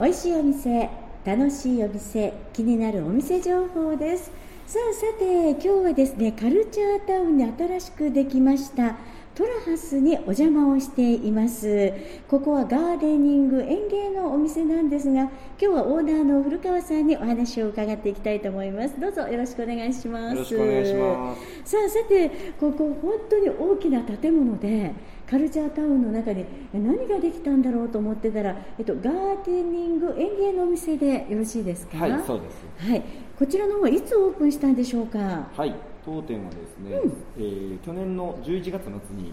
美味しいお店楽しいお店気になるお店情報です。さあさて今日はですねカルチャータウンに新しくできましたトラハスにお邪魔をしています。ここはガーデニング園芸のお店なんですが今日はオーナーの古川さんにお話を伺っていきたいと思います。どうぞよろしくお願いします。よろしくお願いします。さあさてここ本当に大きな建物でカルチャータウンの中に何ができたんだろうと思ってたら、えっと、ガーデニング園芸のお店でよろしいですか？はいそうです。はい。こちらの方はいつオープンしたんでしょうか？はい当店はですね、うん、えー、去年の11月末に、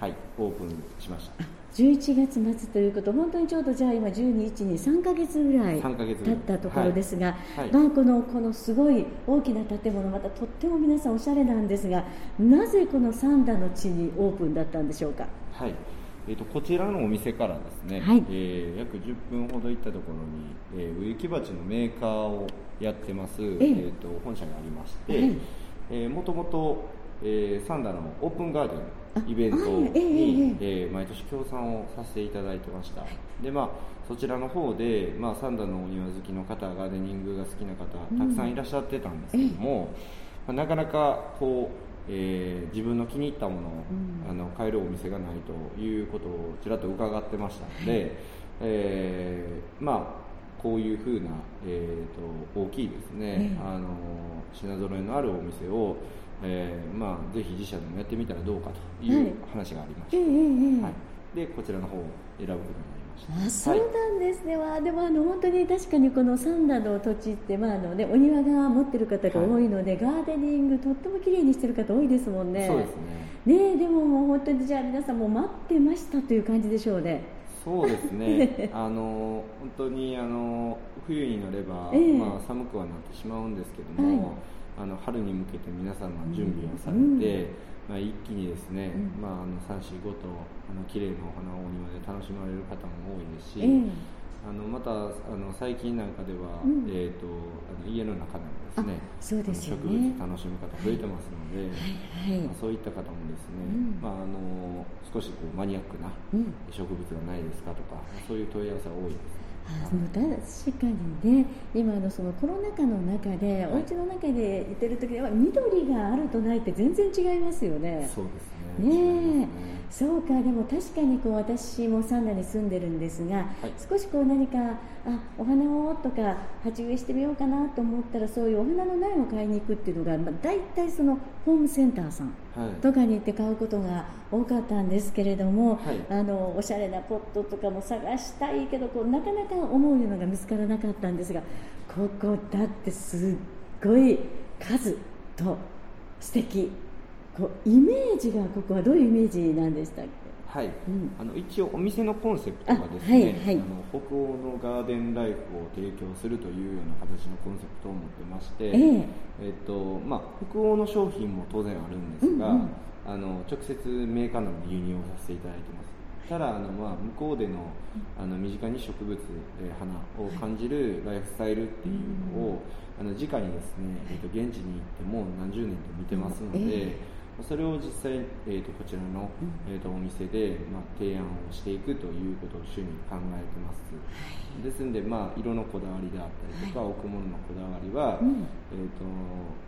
はい、オープンしました。11月末ということ本当にちょうどじゃあ今12日に3か月ぐらい経ったところですが、はい。はい、まあ、このこのすごい大きな建物またとっても皆さんおしゃれなんですがなぜこの三田の地にオープンだったんでしょうか？はい。えーと、こちらのお店からですね、はい、えー、約10分ほど行ったところに、えー、植木鉢のメーカーをやってます、えー、えーと本社がありまして、はい、えー、もともと、えー、サンダのオープンガーデンイベントに、えー、えー、毎年協賛をさせていただいてました、でまあ、そちらの方で、まあ、サンダのお庭好きの方ガーデニングが好きな方たくさんいらっしゃってたんですけども、うん、まあ、なかなかこうえー、自分の気に入ったものを、うん、あの買えるお店がないということをちらっと伺ってましたので、はい、えー、まあこういうふうな、えーと、大きいですね、えー、あの品揃えのあるお店を、えーまあ、ぜひ自社でもやってみたらどうかという話がありました、はい、はい、でこちらの方を選ぶことになりました。あそうなんですね、はい、でもあの本当に確かにこの三田の土地って、まああのね、お庭が持ってる方が多いので、はい、ガーデニングとっても綺麗にしてる方多いですもんね。そうですね。ねでももう本当にじゃあ皆さんも待ってましたという感じでしょうねそうですね。あの本当にあの冬になれば、えー、まあ、寒くはなってしまうんですけども、はい、あの春に向けて皆様準備をされて、うん、まあ、一気にですね、うん、まあ、あの3、4、5とあの綺麗なお花をお庭で楽しまれる方も多いですし、えーあのまたあの最近なんかでは、うん、えーと、あの家の中でもですねそうですね。植物楽しむ方増えてますので、はいはい。まあ、そういった方もですね、うん、まあ、あの少しこうマニアックな植物がないですかとか、そういう問い合わせが多いです。あ確かにね。今のそのコロナ禍の中で、はい、お家の中でいてる時は緑があるとないって全然違いますよね。そうですねねそうかでも確かにこう私もサンダに住んでるんですが、はい、少しこう何かあお花をとか鉢植えしてみようかなと思ったらそういうお花の苗を買いに行くっていうのが、まあ、大体そのホームセンターさんとかに行って買うことが多かったんですけれども、はい、あのおしゃれなポットとかも探したいけどこうなかなか思うようなのが見つからなかったんですがここだってすっごい数と素敵こうイメージがここはどういうイメージなんでしたっけ？はい、うん、あの一応お店のコンセプトがですね、はいはい、あの北欧のガーデンライフを提供するというような形のコンセプトを持ってまして、えー、えっとまあ、北欧の商品も当然あるんですが、うんうん、あの直接メーカーなどで輸入をさせていただいてます。ただあの、まあ、向こうでのあの身近に植物、えー、花を感じるライフスタイルっていうのを、あの直にですね、えー、と現地に行っても何十年と見てますので、えーそれを実際、えーと、こちらの、えーと、お店で、まあ、提案をしていくということを主に考えてます、はい、ですので、まあ、色のこだわりであったりとか、はい、置くもののこだわりは、うん、えーと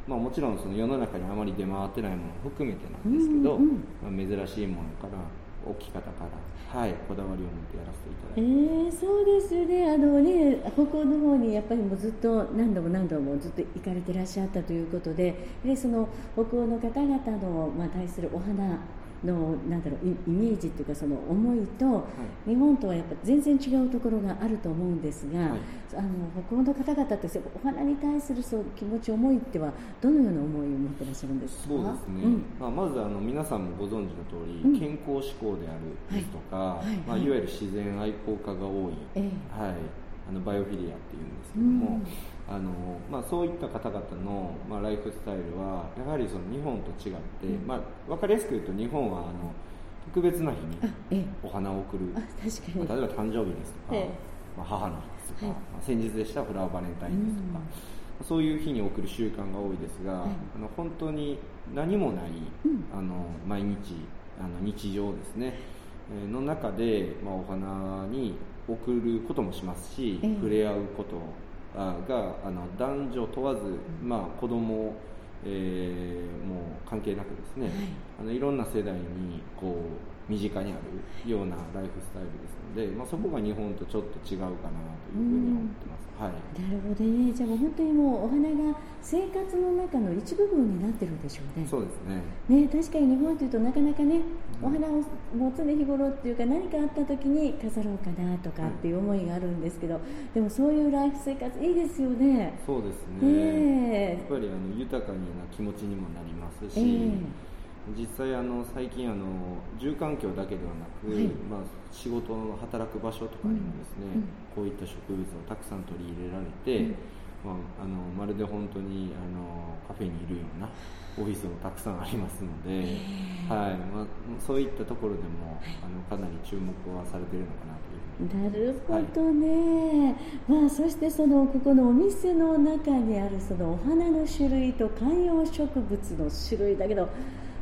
まあ、もちろんその世の中にあまり出回ってないものを含めてなんですけど、うんうん、まあ、珍しいものから置き方から、はい、こだわりを持ってやらせていただいて。えー、そうですよね。あのね北欧の方にやっぱりもうずっと何度も何度もずっと行かれてらっしゃったということででその北欧の方々の、まあ、対するお花のなんだろうイメージっていうかその思いと、はい、日本とはやっぱ全然違うところがあると思うんですが、はい、あの北欧の方々ってお花に対するそう気持ち思いってはどのような思いを持ってらっしゃるんですか？そうですね、うん、まあ、まずあの皆さんもご存知の通り、うん、健康志向であるですとか、はい、まあ、い。わゆる自然愛好家が多い、えー、はい、あのバイオフィリアっていうんですけども、うん。あのまあ、そういった方々の、まあ、ライフスタイルはやはりその日本と違って、うん、まあ、分かりやすく言うと日本はあの特別な日にお花を贈る、まあ、例えば誕生日ですとか、ええ、まあ、母の日ですとか、はい、まあ、先日でしたフラワーバレンタインですとか、うん、そういう日に贈る習慣が多いですが、はい、あの本当に何もない、うん、あの毎日あの日常ですね。の中で、まあ、お花に送ることもしますし、触れ合うことがあの男女問わず、まあ、子供えー、もう関係なくですね、はい、あのいろんな世代にこう身近にあるようなライフスタイルですので、まあ、そこが日本とちょっと違うかなというふうに思ってます。はい、なるほどね。じゃあもう本当にもうお花が生活の中の一部分になってるでしょうね。そうですね。ね確かに日本というとなかなかね、うん、お花をもう常日頃っていうか何かあった時に飾ろうかなとかっていう思いがあるんですけど、はい、でもそういうライフ生活いいですよね。そうですね、やっぱりあの豊かな気持ちにもなりますし、えー実際あの最近あの住環境だけではなく、はい、まあ、仕事の働く場所とかにもですね、うん、こういった植物をたくさん取り入れられて、うん、まあ、あのまるで本当にあのカフェにいるようなオフィスもたくさんありますので、はい。まあ、そういったところでも、あのかなり注目はされているのかなとなるほどね、はい、まあ、そしてそのここのお店の中にあるそのお花の種類と観葉植物の種類だけど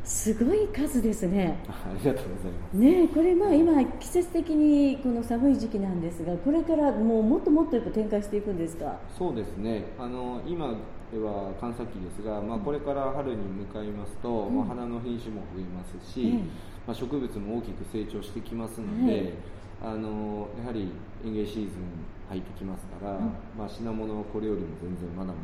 すごい数ですね。ありがとうございます。ね、これまあ今季節的にこの寒い時期なんですが、これからもうもっともっとやっぱ展開していくんですか？そうですね。あの今では観察期ですが、まあこれから春に向かいますと、うん、まあ花の品種も増えますし、うん、まあ植物も大きく成長してきますので。はいあのやはり園芸シーズン入ってきますから、うん、まあ、品物はこれよりも全然まだまだ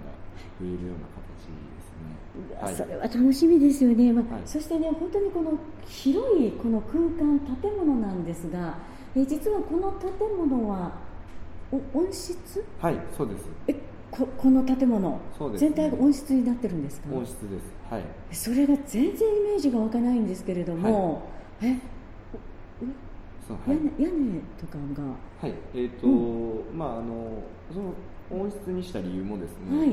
増えるような形ですね、はい、それは楽しみですよね、まあ、はい、そしてね本当にこの広いこの空間建物なんですがえ実はこの建物は温室？はいそうです。えここの建物、ね、全体が温室になってるんですか？温室です。はい。それが全然イメージが湧かないんですけれども、はい、えはい、屋根とかが？はい。えーと、うん、まああのその温室にした理由もですね、はい、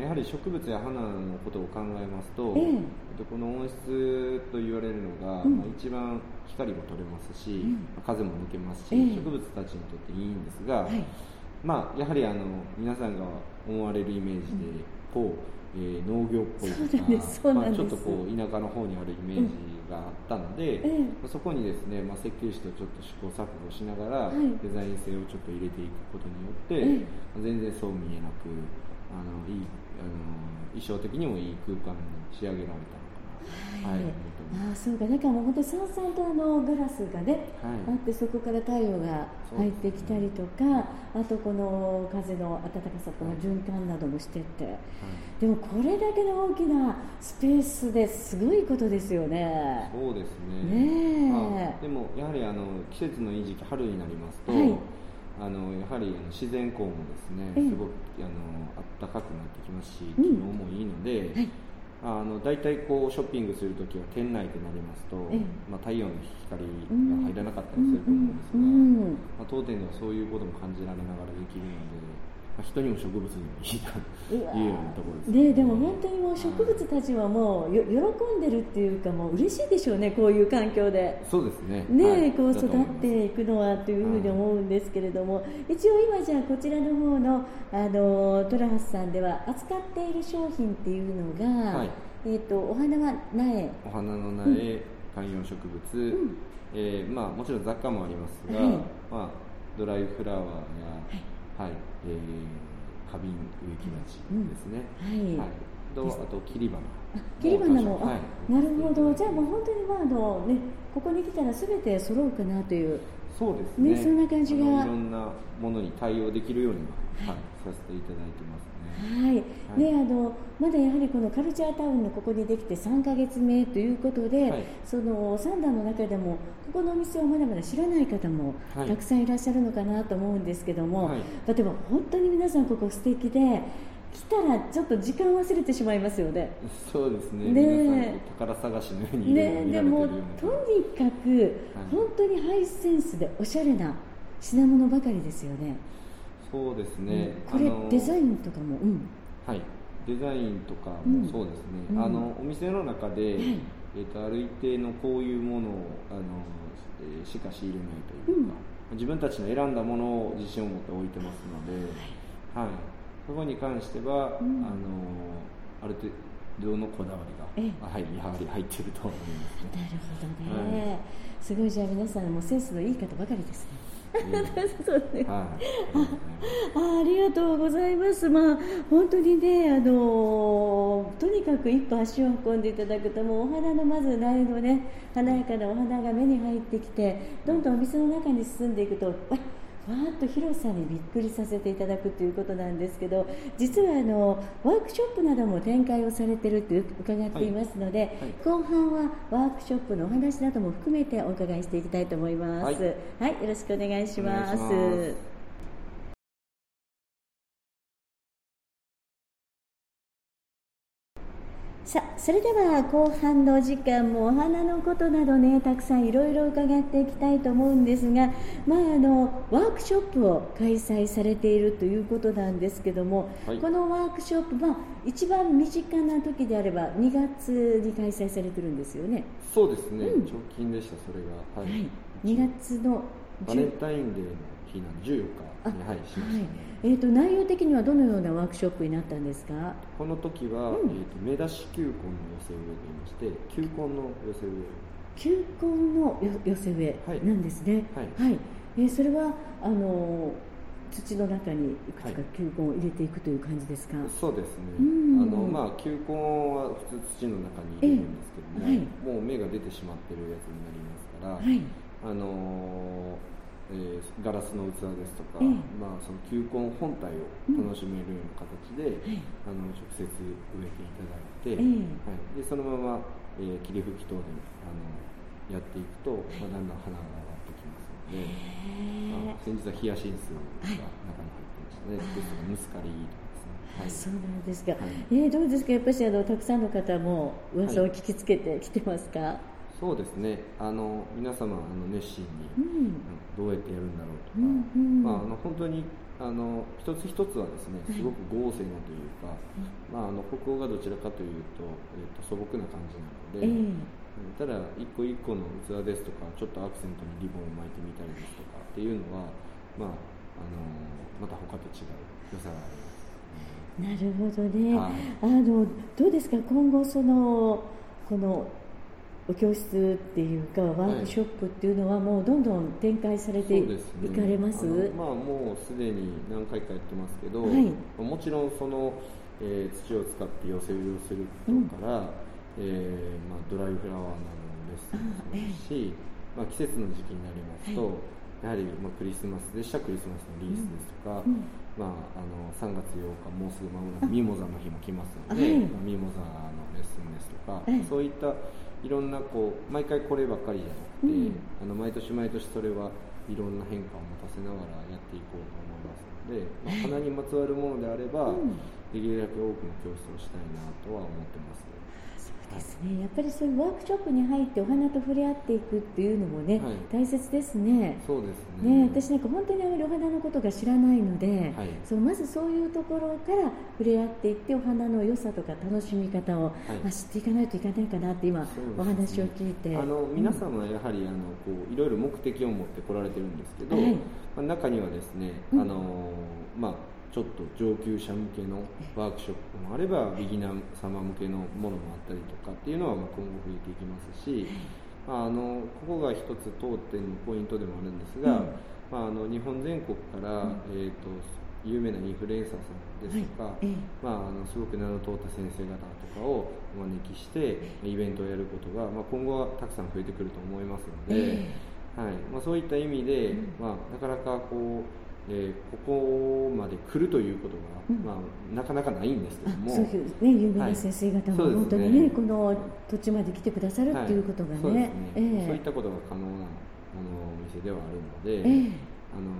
やはり植物や花のことを考えますと、えー、この温室と言われるのが、うん、まあ、一番光も取れますし、うん、風も抜けますし、えー、植物たちにとっていいんですが、はい、まあ、やはりあの皆さんが思われるイメージで、こうえー、農業っぽいとか、まあ、ちょっとこう田舎の方にあるイメージがあったので、うん、そこにですね、まあ、設計士とちょっと試行錯誤しながら、デザイン性をちょっと入れていくことによって、うん、全然そう見えなくあのいいあの衣装的にもいい空間に仕上げられたはい、あそうか。だからもう本当さんさんとあのガラスがね、はい、あってそこから太陽が入ってきたりとか、ね、あとこの風の暖かさとの循環などもしてって、はい、でもこれだけの大きなスペースですごいことですよね。そうですね。ねでもやはりあの季節のいい時期春になりますと、はいあのやはり自然光もですね、すごくあの暖かくなってきますし、気温もいいので、はい。あの大体こうショッピングするときは店内となりますと、まあ、太陽の光が入らなかったりすると思うんですが、まあ、当店ではそういうことも感じられながらできるので。まあ、人にも植物にもいいというようなところです。ね、ね、でも本当にもう植物たちはもうよ喜んでるっていうかもう嬉しいでしょうねこういう環境で。そうですね。ね、はい、こう育っていくのはというふうに思うんですけれども、はい、一応今じゃあこちらの方のあのトラハスさんでは扱っている商品っていうのが、はい、えーと、お花は苗。お花の苗、うん、観葉植物、うん、えー、まあ、もちろん雑貨もありますが、まあ、ドライフラワーや、はい。えー、花瓶植木鉢ですね、うん、はい、はい、とあと切り花。切り花も、はい、なるほど。じゃあもう本当にまああの、ね、ここに来たらすべて揃うかなというそうですね、ね、そんな感じが。いろんなものに対応できるようには、はい、させていただいてますはい、はい、であのまだやはりこのカルチャータウンのここにできて3か月目ということで、はい、その三段の中でもここのお店をまだまだ知らない方もたくさんいらっしゃるのかなと思うんですけども、はい、例えば本当に皆さんここ素敵で来たらちょっと時間忘れてしまいますよね。そうですね。ね宝探しのようにね、でもとにかく、本当にハイセンスでおしゃれな品物ばかりですよね。そうですね、これデザインとかも、うん、はい。デザインとかもそうですね、うん、あのお店の中で、えーと、ある一定のこういうものをあの、えー、しか仕入れないというか、うん、自分たちの選んだものを自信を持って置いてますので、はい、そこに関しては、あのある程度のこだわりが、はい、やはり入っていると思います、ね、なるほどね、はい、すごいじゃあ皆さんもセンスのいい方ばかりですね。そうですね、はい、あありがとうございます。まあ本当にねあのとにかく一歩足を運んでいただくともうお花のまず苗のね華やかなお花が目に入ってきてどんどんお店の中に進んでいくとわーっと広さにびっくりさせていただくということなんですけど実はあのワークショップなども展開をされていると伺っていますので、はいはい、後半はワークショップのお話なども含めてお伺いしていきたいと思います。はい、はい、よろしくお願いします。さあそれでは後半の時間もお花のことなどねたくさんいろいろ伺っていきたいと思うんですが、まあ、あのワークショップを開催されているということなんですけども、はい、このワークショップ、まあ、一番身近な時であれば2月に開催されてるんですよね。そうですね、うん、直近でしたそれが、はい、はい、2月のバレンタインデーの日なん14日に、はい、しました。ね、えーと、内容的にはどのようなワークショップになったんですか？この時は、うん、えーと、目出し球根の寄せ植えといいまして球根の寄せ植え球根の寄せ植えなんですね。はい、はい、えー、それはあの土の中にいくつか球根を入れていくという感じですか、はい、そうですね、あのまあ、球根は普通土の中に入れるんですけども、えーはい、もう芽が出てしまってるやつになりますから、はい、あのーえー、ガラスの器ですとか、えー、まあ、その球根本体を楽しめるような形で、うん、あの直接植えていただいて、えー、はい、でそのまま、えー、霧吹き等であのやっていくと、まあ、だんだん花が上がってきますので、え。ー、まあ、先日はヒヤシンスが中に入ってましたね、ですとかムスカリとかはい、そうなんですか、はい、えー、どうですか、やっぱりあのたくさんの方も噂を聞きつけてきてますか、はいそうですね。あの皆様あの熱心に、うん、どうやってやるんだろうとか、うんうん、まあ、あの本当にあの一つ一つはですねすごく豪勢なというか、まあ、あの北欧がどちらかというと,、えーと、素朴な感じなので、えー、ただ一個一個の器ですとかちょっとアクセントにリボンを巻いてみたりですとかっていうのは、まあ、あのまた他と違う良さがあります。なるほどね、はい、あのどうですか？今後そのこのお教室っていうかワークショップっていうのはもうどんどん展開されていかれます、ね、まあ、もうすでに何回かやってますけど、はい、もちろんその、えー、土を使って寄せ植えをすることから、うん、えー、まあ、ドライフラワーなどのレッスンもすし、まあ、季節の時期になりますと、はい、やはり、まあ、クリスマスでしたクリスマスのリースですとか、うん。うん。まあ、あの3月8日もうすぐ間もなくミモザの日も来ますので、はい、ミモザのレッスンですとか、そういったいろんなこう毎回こればっかりじゃなくて、うん、あの毎年毎年それはいろんな変化を持たせながらやっていこうと思いますので、まあ、花にまつわるものであれば、うん、できるだけ多くの教室をしたいなとは思ってます。ね、やっぱりそういうワークショップに入ってお花と触れ合っていくっていうのもね、はい、大切ですね。そうですね。ね私なんか本当にあまりお花のことが知らないので、はい、そうまずそういうところから触れ合っていってお花の良さとか楽しみ方を、はい、知っていかないといけないかなって今、ね、お話を聞いて。あの皆様はやはり、あのこういろいろ目的を持って来られてるんですけど、まあ、中にはですね、あのまあちょっと上級者向けのワークショップもあればビギナー様向けのものもあったりとかっていうのはま今後増えていきますし、まあ、あのここが一つ当店のポイントでもあるんですが、うん、まあ、あの日本全国から、うん、えーと、有名なインフルエンサーさんですとか、はい、まあ、あのすごく名の通った先生方とかをお招きしてイベントをやることが、まあ、今後はたくさん増えてくると思いますので、はい。まあ、そういった意味で、まあ、なかなかこうえー、ここまで来るということが、うん、まあ、なかなかないんですけども。そういう、ね、有名な先生方も、本当にね、ねこの土地まで来てくださるっていうことがね。はい、そうね。えー、そういったことが可能なあのお店ではあるので、えー、あの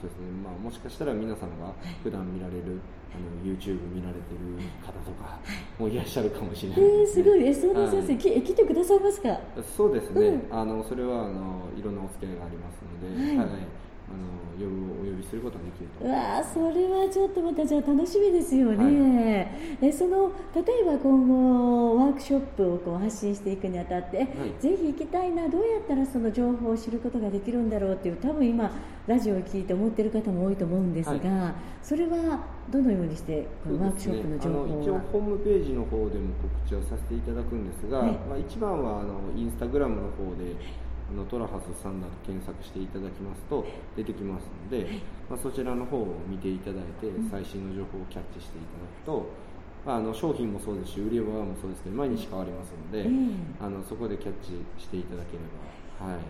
そうですね。まあ、もしかしたら皆さんが普段見られる、あの YouTube 見られてる方とかもいらっしゃるかもしれない、ね、えー、すごい、えそんな先生、はい、来てくださいますか？そうですね、うん、あのそれはあのいろんなお付き合いがありますので、はい、はいあの呼ぶお呼びすることができると。うわそれはちょっとまたじゃあ楽しみですよね、はい、えその例えば今後ワークショップをこう発信していくにあたって、はい、ぜひ行きたいなどうやったらその情報を知ることができるんだろうっていう多分今ラジオを聞いて思ってる方も多いと思うんですが、はい、それはどのようにしてこのワークショップの情報は、ね、一応ホームページの方でも告知をさせていただくんですが、まあ、一番はあのインスタグラムの方でああのトラハスサンダ検索していただきますと出てきますので、まあ、そちらの方を見ていただいて最新の情報をキャッチしていただくと、まあ、あの商品もそうですし売り場もそうですけど毎日変わりますので、あのそこでキャッチしていただければ、はい、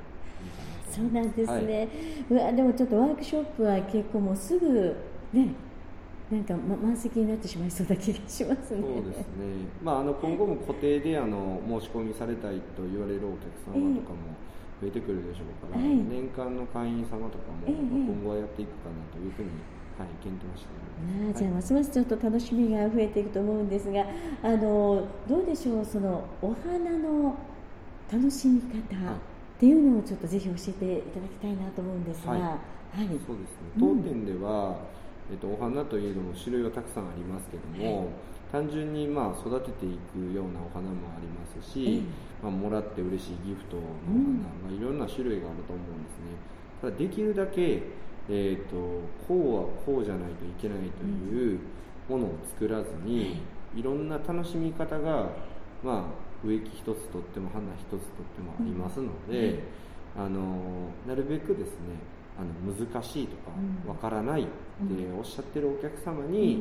そうなんですね、はい、うわでもちょっとワークショップは結構もうすぐねなんか、ま、満席になってしまいそうな気がしますね。そうですね。まああの今後も固定であの申し込みされたいと言われるお客様とかも増えてくるでしょうから、えー、年間の会員様とかも、えー、今後はやっていくかなというふうに。はい、検討しています。じゃあ、ますますちょっと楽しみが増えていくと思うんですが、あのどうでしょう、そのお花の楽しみ方っていうのをちょっとぜひ教えていただきたいなと思うんですが、はい、はい、そうですね。当店では、うんえっと、お花といえども種類はたくさんありますけども、単純にまあ育てていくようなお花もありますし、まあ、もらって嬉しいギフトのお花、まあ、いろんな種類があると思うんですね。ただできるだけ、えーと、こうはこうじゃないといけないというものを作らずに、いろんな楽しみ方が、まあ、植木一つとっても花一つとってもありますので、あのなるべくですねあの難しいとかわからないっておっしゃってるお客様に、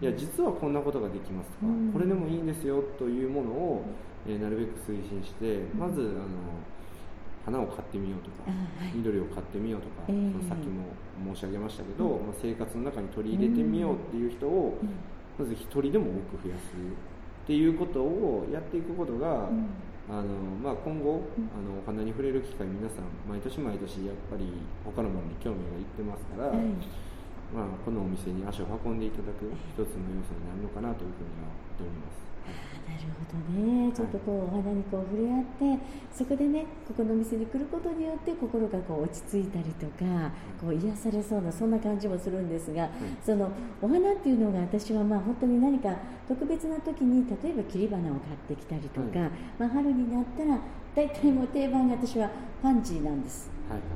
いや実はこんなことができますとか、これでもいいんですよというものを、えなるべく推進してまずあの花を買ってみようとか、緑を買ってみようとか、そのさっきも申し上げましたけど、まあ、生活の中に取り入れてみようっていう人を、まず1人でも多く増やすっていうことをやっていくことが、あのまあ、今後、あのお花に触れる機会皆さん毎年毎年やっぱり他のものに興味がいってますから、はい、まあ、このお店に足を運んでいただく一つの要素になるのかなというふうには思っております。なるほどね。ちょっとこうお花にこう触れ合ってそこでねここのお店に来ることによって心がこう落ち着いたりとかこう癒されそうなそんな感じもするんですが、そのお花っていうのが私はまあ本当に何か特別な時に例えば切り花を買ってきたりとか、まあ、春になったら大体もう定番が私はパンジーなんです、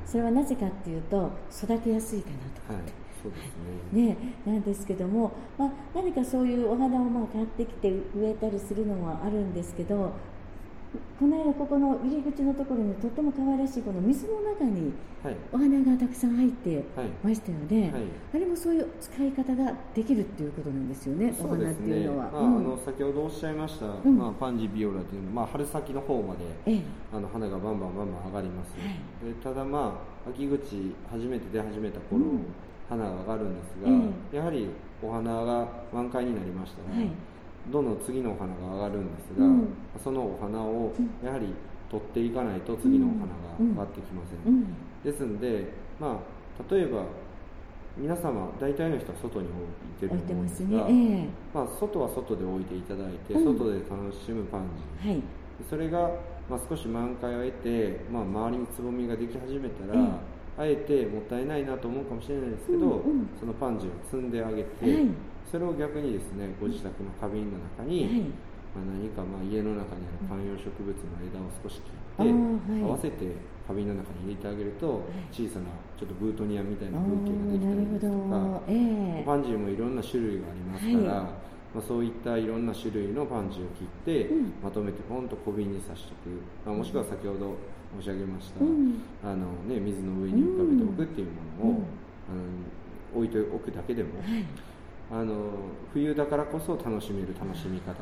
それはなぜかっていうと育てやすいかなと。思って。そうですね。ねなんですけども、まあ、何かそういうお花をまあ買ってきて植えたりするのはあるんですけどこの間ここの入り口のところにとっても可愛らしいこの水の中にお花がたくさん入ってましたよね、はい。はい、あれもそういう使い方ができるっていうことなんですよね、お花っていうのは。まあ、うん、あの先ほどおっしゃいました、うん、まあ、パンジービオラというのは、まあ、春先の方まで、ええ、あの花がバンバンバンバン上がります、はい、でただまあ秋口初めて出始めた頃、うん花が上がるんですが、やはりお花が満開になりましたら、はい、どんどん次のお花が上がるんですが、うん、そのお花をやはり取っていかないと次のお花が上がってきません、うん、ですので、まあ、例えば皆様大体の人は外に置いてると思うんですが、ね。えー、まあ、外は外で置いていただいて、外で楽しむパンジー、はい、それが、まあ、少し満開を得て、まあ、周りにつぼみができ始めたら、あえてもったいないなと思うかもしれないですけど、うんうん、そのパンジーを積んであげて、はい、それを逆にですねご自宅の花瓶の中に、はい、まあ、何かまあ家の中にある観葉植物の枝を少し切って、はい、合わせて花瓶の中に入れてあげると、小さなちょっとブートニアみたいな風景ができたりですとか、えー、パンジーもいろんな種類がありますから。まあ、そういったいろんな種類のパンジーを切って、うん、まとめてポンと小瓶に刺しておく、まあ、もしくは先ほど申し上げました、うん、あのね、水の上に浮かべておくっていうものを、あの置いておくだけでも、はい、あの冬だからこそ楽しめる楽しみ方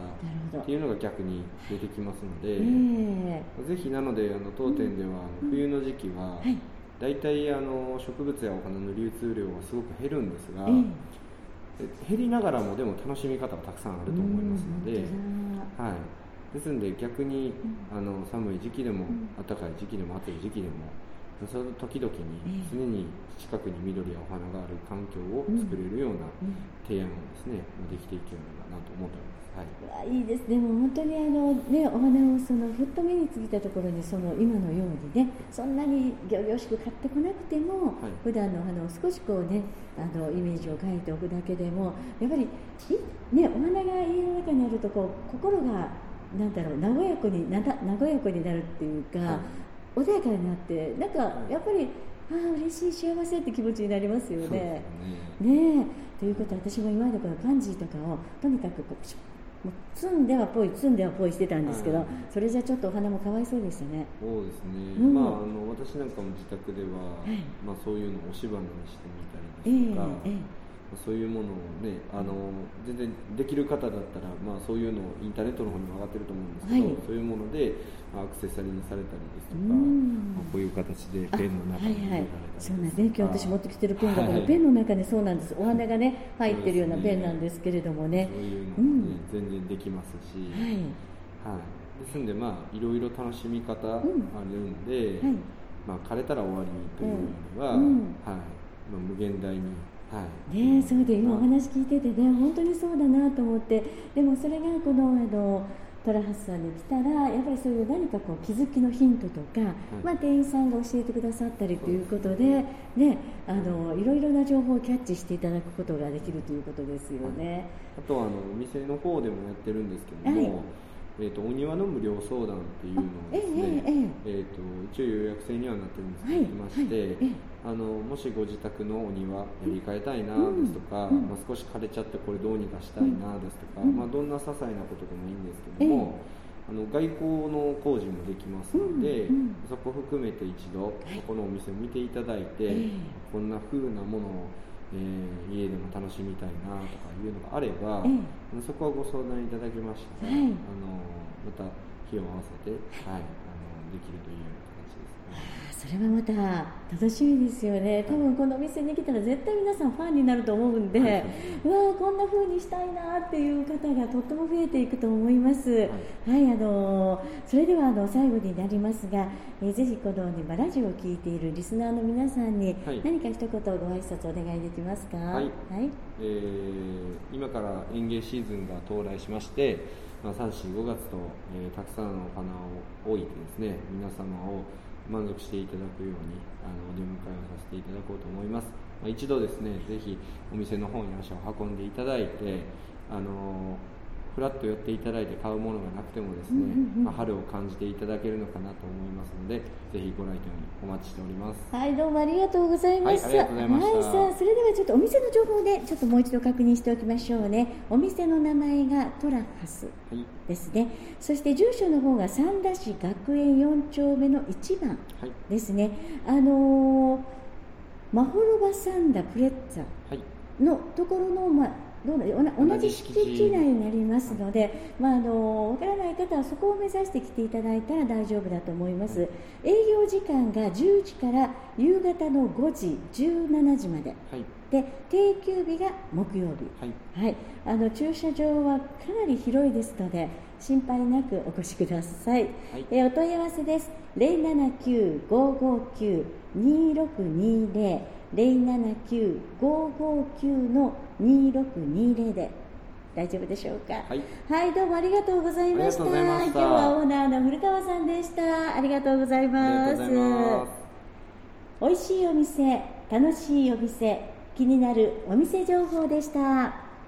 っていうのが逆に出てきますので、えー、ぜひなのであの当店では冬の時期は、はい、大体あの植物やお花の流通量はすごく減るんですが、えー、減りながらもでも楽しみ方はたくさんあると思いますので。はいですので逆に、あの寒い時期でも、暖かい時期でも暑い時期でもその時々に常に近くに緑やお花がある環境を作れるような提案をですね、できていければなと思っております。はい、いいです。ね、もう本当にあの、ね、お花をそのふっと目についたところにその今のようにねそんなに仰々しく買ってこなくても、はい、普段のお花を少しこうねあのイメージを描いておくだけでもやっぱり、ね、お花が家の中にあるとこう心がなんだろう和やかにな和やかになるっていうか、はい、穏やかになってなんかやっぱりああ嬉しい幸せって気持ちになりますよね。ね。ねということは私も今までこのパンジーとかをとにかくこうもう積んではぽい積んではぽいしてたんですけど、はい、それじゃちょっとお花もかわいそうでしたね。そうですね、うん、まああの私なんかも自宅では、はい、まあ、そういうのを押し花にしてみたりですとか、えーえーそういうものをねあの全然できる方だったら、まあ、そういうのをインターネットの方にも上がってると思うんですけど、はい、そういうもので、まあ、アクセサリーにされたりですとか、まあ、こういう形でペンの中に入れられたりそうなんですね。今日私持ってきてるペンが、はい、ペンの中にそうなんです。お花がね入ってるようなペンなんですけれどもね。そういうのね、うん、全然できますし、はい、はい、ですんでまあいろいろ楽しみ方あるんで、うん、まあ、枯れたら終わりというよりは、はい。まあ、無限大にはい、ねそうで今お話聞いててね本当にそうだなと思って。でもそれがこのあのトラハスさんに来たらやっぱりそういう何かこう気づきのヒントとか、はい、まあ、店員さんが教えてくださったりということでね、あのいろいろな情報をキャッチしていただくことができるということですよね。あとはあのお店の方でもやってるんですけども、はい。えーと、お庭の無料相談っていうのをですね、えー、えー、と一応予約制にはなってるんですけど、はい、まして、はい、あのもしご自宅のお庭やり替えたいなですとか、うん、まあ、少し枯れちゃってこれどうにかしたいなですとか、うん、まあ、どんな些細なことでもいいんですけども、えー、あの外交の工事もできますので、うん、そこ含めて一度、このお店を見ていただいて、こんな風なものをえー、家でも楽しみたいなとかいうのがあれば、ええ、そこはご相談いただきましたら、はい、あのまた日を合わせて、はい、あのできるというそれはまた楽しみですよね、多分このお店に来たら絶対皆さんファンになると思うんで、はい、わあこんな風にしたいなっていう方がとっても増えていくと思います。はい、はい、あのそれではあの最後になりますが、えー、ぜひこの、ね、ラジオを聞いているリスナーの皆さんに何か一言ご挨拶お願いできますか？はい、はい、えー、今から園芸シーズンが到来しまして、まあ、3、4、5月と、えー、たくさんのお花を置いてですね皆様を満足していただくようにあのお出迎えをさせていただこうと思います、まあ、一度ですねぜひお店の方に足を運んでいただいてあのふらっと寄っていただいて買うものがなくてもですね、まあ、春を感じていただけるのかなと思いますのでぜひご来店お待ちしております。はいどうもありがとうございました、はい、ありがとうございました、はい、さあそれではちょっとお店の情報でちょっともう一度確認しておきましょうね。お店の名前がトラハスですね、はい、そして住所の方が三田市学園4丁目の1番ですね、あのー、マホロバサンダプレッツァのところの、まあどう同じ敷地内になりますので、まあ、あの分からない方はそこを目指して来ていただいたら大丈夫だと思います、営業時間が10時から夕方の5時、17時まで、はい、で定休日が木曜日、はい、はい、あの駐車場はかなり広いですので心配なくお越しください、はい、えお問い合わせです079-559-2620 079-559の2620で。大丈夫でしょうか、はい、はい、どうもありがとうございました。今日はオーナーの古川さんでした。ありがとうございます。美味しいお店楽しいお店気になるお店情報でした